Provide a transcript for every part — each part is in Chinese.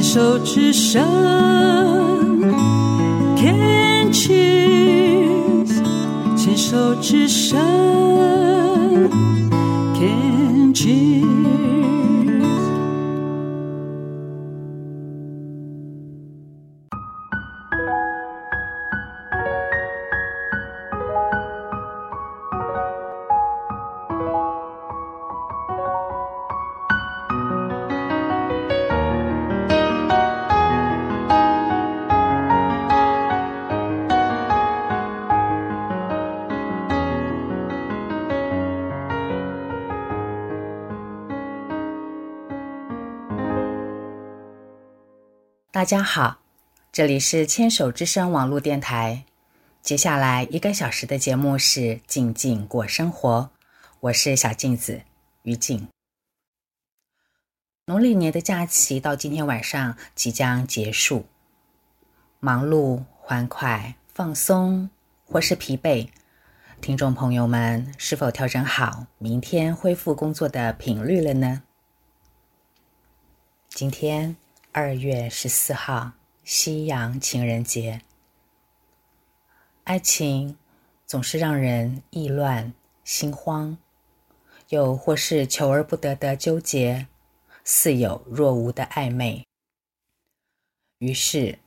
牵手之声天晴牵手之声天晴。大家好，这里是牵手之声网络电台。接下来一个小时的节目是静静过生活，我是小镜子于静。农历年的假期到今天晚上即将结束，忙碌、欢快、放松或是疲惫，听众朋友们是否调整好明天恢复工作的频率了呢？今天。二月十四号，西洋情人节。爱情总是让人意乱心慌，又或是求而不得的纠结，似有若无的暧昧。于是，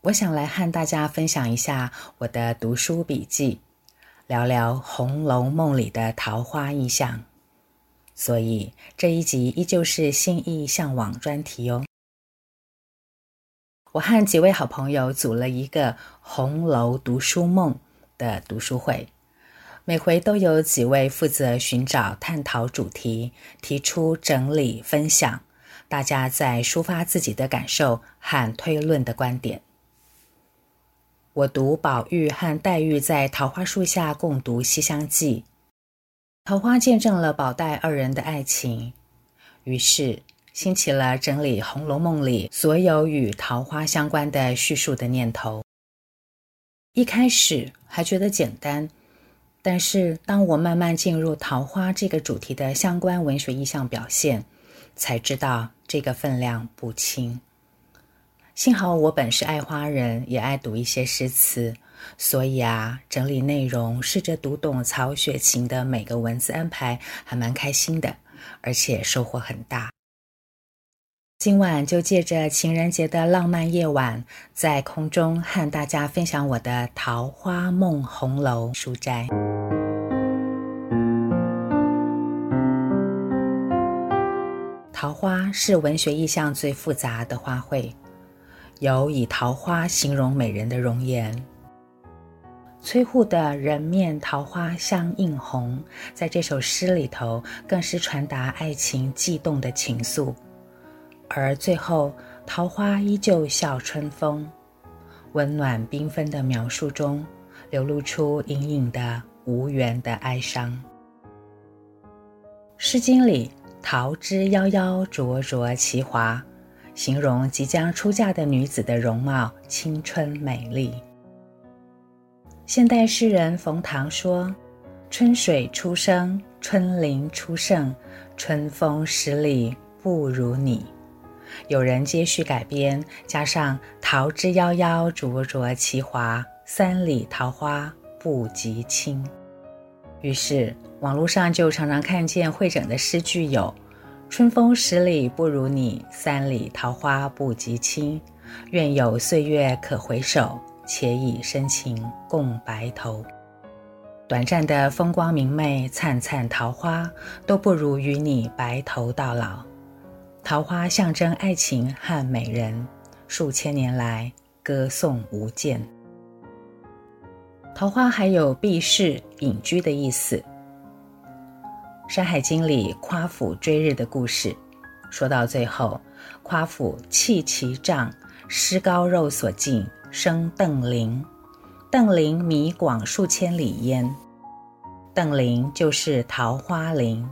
我想来和大家分享一下我的读书笔记，聊聊《红楼梦》里的桃花意象。所以这一集依旧是心意向往专题哦。我和几位好朋友组了一个“红楼读书梦”的读书会，每回都有几位负责寻找、探讨主题，提出整理、分享，大家在抒发自己的感受和推论的观点。我读宝玉和黛玉在桃花树下共读《西厢记》，桃花见证了宝黛二人的爱情，于是，兴起了整理《红楼梦》里所有与桃花相关的叙述的念头。一开始还觉得简单，但是当我慢慢进入桃花这个主题的相关文学意象表现，才知道这个分量不轻。幸好我本是爱花人，也爱读一些诗词，所以啊，整理内容，试着读懂曹雪芹的每个文字安排，还蛮开心的，而且收获很大。今晚就借着情人节的浪漫夜晚，在空中和大家分享我的《桃花梦红楼》书斋。桃花是文学意象最复杂的花卉，有以桃花形容美人的容颜。崔护的“人面桃花相映红”在这首诗里头，更是传达爱情悸动的情愫。而最后，桃花依旧笑春风，温暖缤纷的描述中，流露出隐隐的无缘的哀伤。《诗经》里“桃之夭夭，灼灼其华”，形容即将出嫁的女子的容貌青春美丽。现代诗人冯唐说：“春水初生，春林初盛，春风十里不如你。”有人接续改编，加上“桃之夭夭，灼灼其华，三里桃花不及卿”。于是，网络上就常常看见汇整的诗句有：“春风十里不如你，三里桃花不及卿。愿有岁月可回首，且以深情共白头。”短暂的风光明媚、灿灿桃花，都不如与你白头到老。桃花象征爱情和美人，数千年来歌颂无间。桃花还有避世隐居的意思。《山海经》里夸父追日的故事，说到最后，夸父弃其杖，失高肉所尽，生邓林。邓林弥广数千里焉。邓林就是桃花林，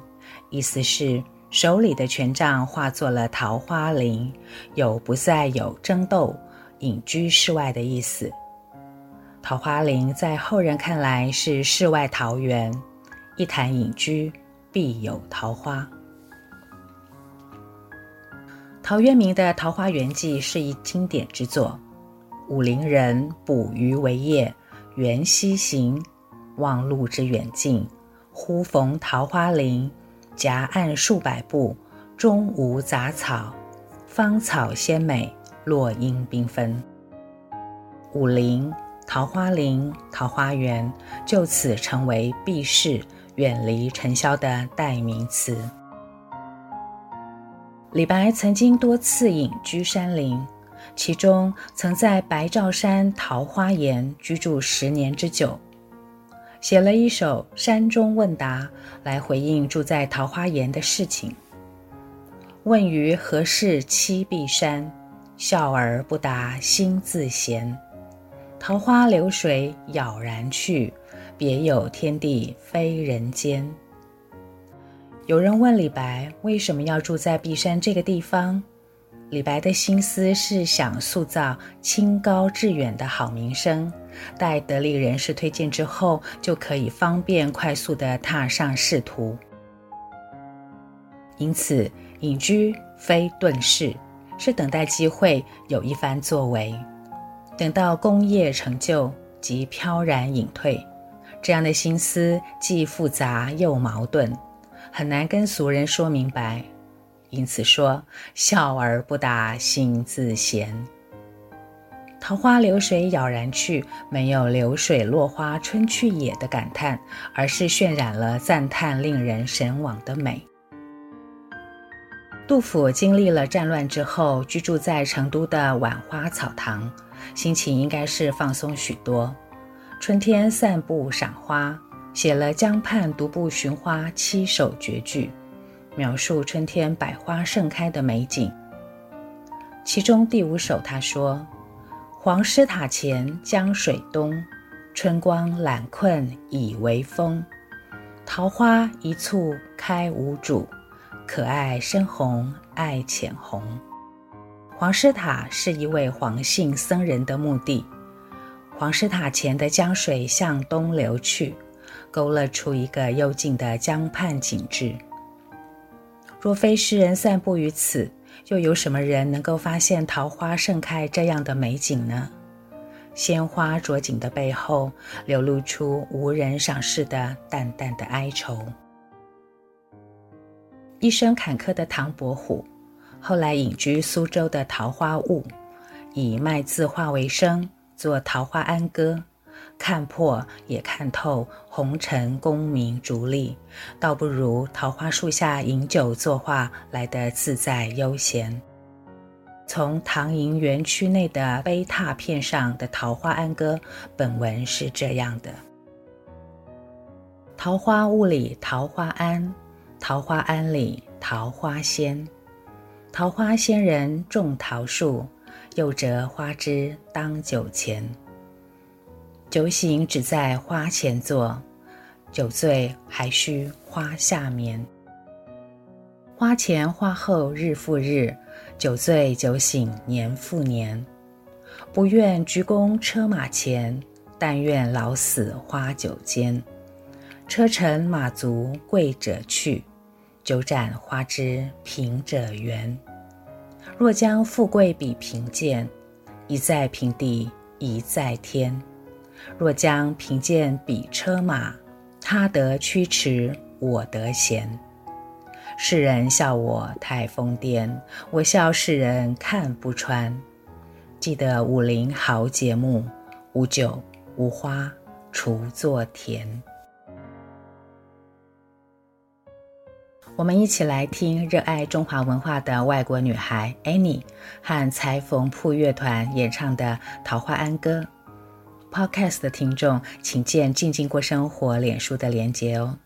意思是。手里的权杖化作了桃花林，有不再有争斗、隐居世外的意思。桃花林在后人看来是世外桃源，一谈隐居必有桃花。陶渊明的《桃花源记》是一经典之作。武陵人捕鱼为业，缘溪行，忘路之远近，忽逢桃花林，夹岸数百步，中无杂草，芳草鲜美，落英缤纷。武陵、桃花林、桃花源就此成为避世、远离尘嚣的代名词。李白曾经多次隐居山林，其中曾在白兆山桃花岩居住十年之久，写了一首《山中问答》来回应住在桃花岩的事情。问于何事栖碧山，笑而不答心自闲。桃花流水杳然去，别有天地非人间。有人问李白为什么要住在碧山这个地方，李白的心思是想塑造清高致远的好名声，待得力人士推荐之后，就可以方便快速地踏上仕途。因此，隐居非遁世，是等待机会，有一番作为。等到功业成就，即飘然隐退。这样的心思既复杂又矛盾。很难跟俗人说明白，因此说笑而不答心自闲。桃花流水杳然去，没有流水落花春去也的感叹，而是渲染了赞叹令人神往的美。杜甫经历了战乱之后，居住在成都的浣花草堂，心情应该是放松许多。春天散步赏花。写了《江畔独步寻花》七首绝句，描述春天百花盛开的美景。其中第五首，他说：“黄师塔前江水东，春光懒困已为风。桃花一簇开无主，可爱深红爱浅红。”黄师塔是一位黄姓僧人的墓地，黄师塔前的江水向东流去。勾勒出一个幽静的江畔景致。若非诗人散步于此，又有什么人能够发现桃花盛开这样的美景呢？鲜花着锦的背后，流露出无人赏识的淡淡的哀愁。一生坎坷的唐伯虎，后来隐居苏州的桃花坞，以卖字画为生，作《桃花庵歌》。看破也看透红尘功名逐利，倒不如桃花树下饮酒作画来得自在悠闲。从唐寅园区内的碑拓片上的《桃花庵歌》，本文是这样的：桃花坞里桃花庵，桃花庵里桃花仙。桃花仙人种桃树，又折花枝当酒钱。酒醒只在花前坐，酒醉还须花下眠。花前花后日复日，酒醉酒醒年复年。不愿鞠躬车马前，但愿老死花酒间。车尘马足贵者去，酒盏花枝贫者圆。若将富贵比贫贱，一在平地一在天。若将贫贱比车马，他得驱驰，我得闲。世人笑我太疯癫，我笑世人看不穿。记得武陵豪杰墓，无酒无花锄作田。我们一起来听热爱中华文化的外国女孩 Annie 和裁缝铺乐团演唱的《桃花庵歌》。Podcast 的听众，请见“静静过生活”脸书的连结哦。